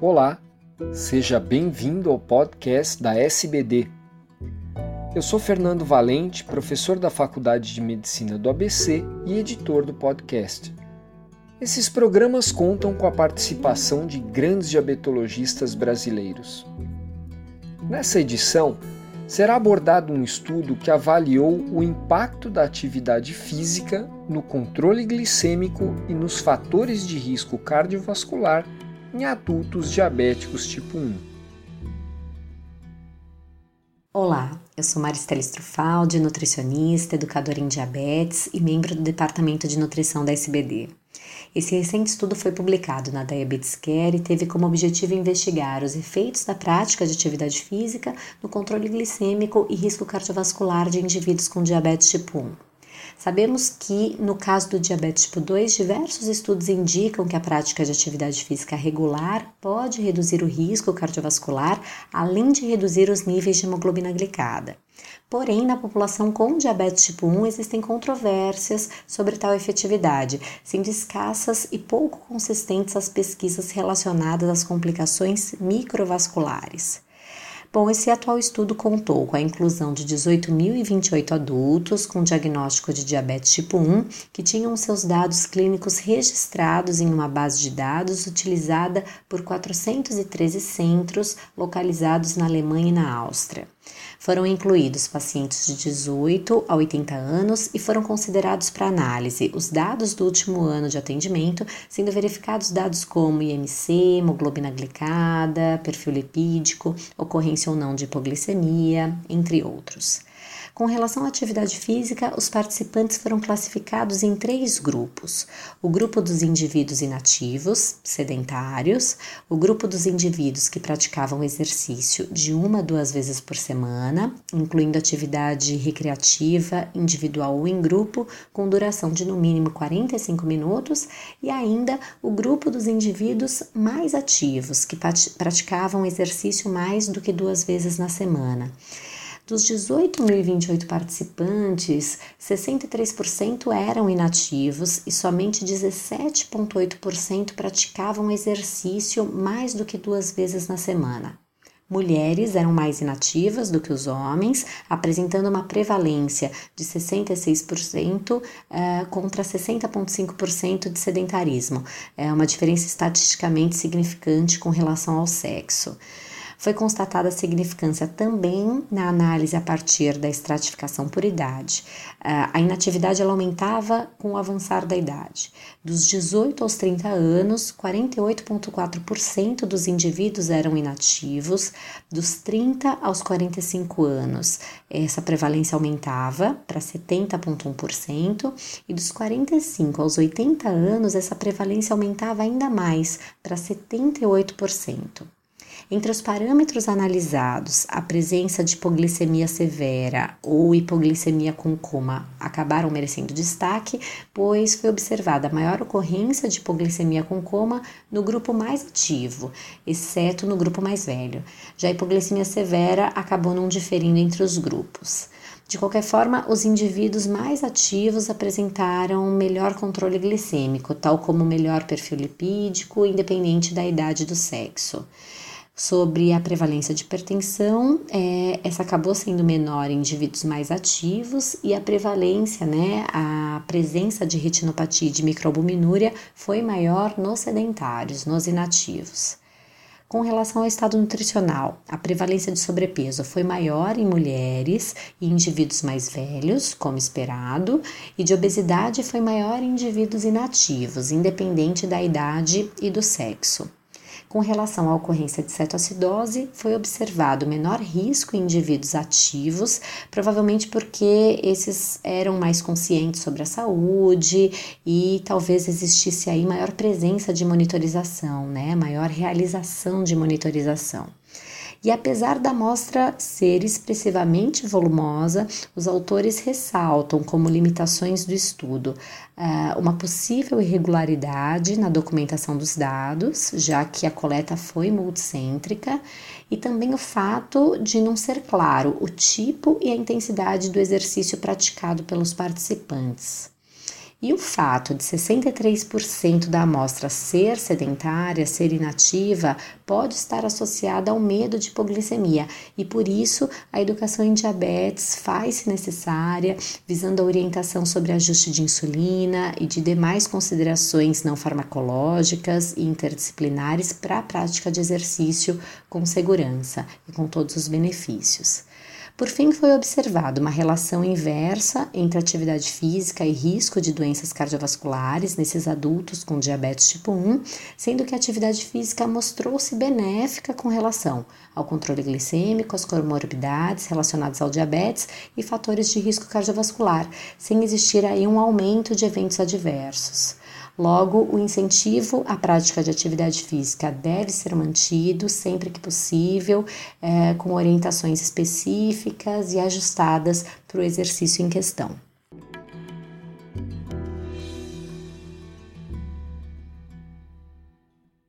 Olá, seja bem-vindo ao podcast da SBD. Eu sou Fernando Valente, professor da Faculdade de Medicina do ABC e editor do podcast. Esses programas contam com a participação de grandes diabetologistas brasileiros. Nessa edição, será abordado um estudo que avaliou o impacto da atividade física no controle glicêmico e nos fatores de risco cardiovascular em adultos diabéticos tipo 1. Olá, eu sou Maristela Strufaldi, nutricionista, educadora em diabetes e membro do Departamento de Nutrição da SBD. Esse recente estudo foi publicado na Diabetes Care e teve como objetivo investigar os efeitos da prática de atividade física no controle glicêmico e risco cardiovascular de indivíduos com diabetes tipo 1. Sabemos que, no caso do diabetes tipo 2, diversos estudos indicam que a prática de atividade física regular pode reduzir o risco cardiovascular, além de reduzir os níveis de hemoglobina glicada. Porém, na população com diabetes tipo 1 existem controvérsias sobre tal efetividade, sendo escassas e pouco consistentes as pesquisas relacionadas às complicações microvasculares. Bom, esse atual estudo contou com a inclusão de 18.028 adultos com diagnóstico de diabetes tipo 1 que tinham seus dados clínicos registrados em uma base de dados utilizada por 413 centros localizados na Alemanha e na Áustria. Foram incluídos pacientes de 18 a 80 anos e foram considerados para análise os dados do último ano de atendimento, sendo verificados dados como IMC, hemoglobina glicada, perfil lipídico, ocorrência ou não de hipoglicemia, entre outros. Com relação à atividade física, os participantes foram classificados em três grupos: o grupo dos indivíduos inativos, sedentários, o grupo dos indivíduos que praticavam exercício de uma a duas vezes por semana, incluindo atividade recreativa, individual ou em grupo, com duração de no mínimo 45 minutos, e ainda o grupo dos indivíduos mais ativos, que praticavam exercício mais do que duas vezes na semana. Dos 18.028 participantes, 63% eram inativos e somente 17,8% praticavam exercício mais do que duas vezes na semana. Mulheres eram mais inativas do que os homens, apresentando uma prevalência de 66% uh, eh, contra 60,5% de sedentarismo. É uma diferença estatisticamente significante com relação ao sexo. Foi constatada significância também na análise a partir da estratificação por idade. Ah, a inatividade ela aumentava com o avançar da idade. Dos 18 aos 30 anos, 48,4% dos indivíduos eram inativos, dos 30 aos 45 anos, essa prevalência aumentava para 70,1%, e dos 45 aos 80 anos, essa prevalência aumentava ainda mais para 78%. Entre os parâmetros analisados, a presença de hipoglicemia severa ou hipoglicemia com coma acabaram merecendo destaque, pois foi observada maior ocorrência de hipoglicemia com coma no grupo mais ativo, exceto no grupo mais velho. Já a hipoglicemia severa acabou não diferindo entre os grupos. De qualquer forma, os indivíduos mais ativos apresentaram melhor controle glicêmico, tal como melhor perfil lipídico, independente da idade do sexo sobre a prevalência de hipertensão, é, essa acabou sendo menor em indivíduos mais ativos e a prevalência, né, a presença de retinopatia e de microalbuminúria foi maior nos sedentários, nos inativos. Com relação ao estado nutricional, a prevalência de sobrepeso foi maior em mulheres e indivíduos mais velhos, como esperado, e de obesidade foi maior em indivíduos inativos, independente da idade e do sexo. Com relação à ocorrência de cetoacidose, foi observado menor risco em indivíduos ativos, provavelmente porque esses eram mais conscientes sobre a saúde e talvez existisse aí maior presença de monitorização, né? Maior realização de monitorização. E apesar da amostra ser expressivamente volumosa, os autores ressaltam como limitações do estudo uh, uma possível irregularidade na documentação dos dados, já que a coleta foi multicêntrica, e também o fato de não ser claro o tipo e a intensidade do exercício praticado pelos participantes. E o fato de 63% da amostra ser sedentária, ser inativa, pode estar associada ao medo de hipoglicemia e por isso a educação em diabetes faz-se necessária, visando a orientação sobre ajuste de insulina e de demais considerações não farmacológicas e interdisciplinares para a prática de exercício com segurança e com todos os benefícios. Por fim, foi observada uma relação inversa entre atividade física e risco de doenças cardiovasculares nesses adultos com diabetes tipo 1, sendo que a atividade física mostrou-se benéfica com relação ao controle glicêmico, às comorbidades relacionadas ao diabetes e fatores de risco cardiovascular, sem existir aí um aumento de eventos adversos. Logo, o incentivo à prática de atividade física deve ser mantido sempre que possível, é, com orientações específicas e ajustadas para o exercício em questão.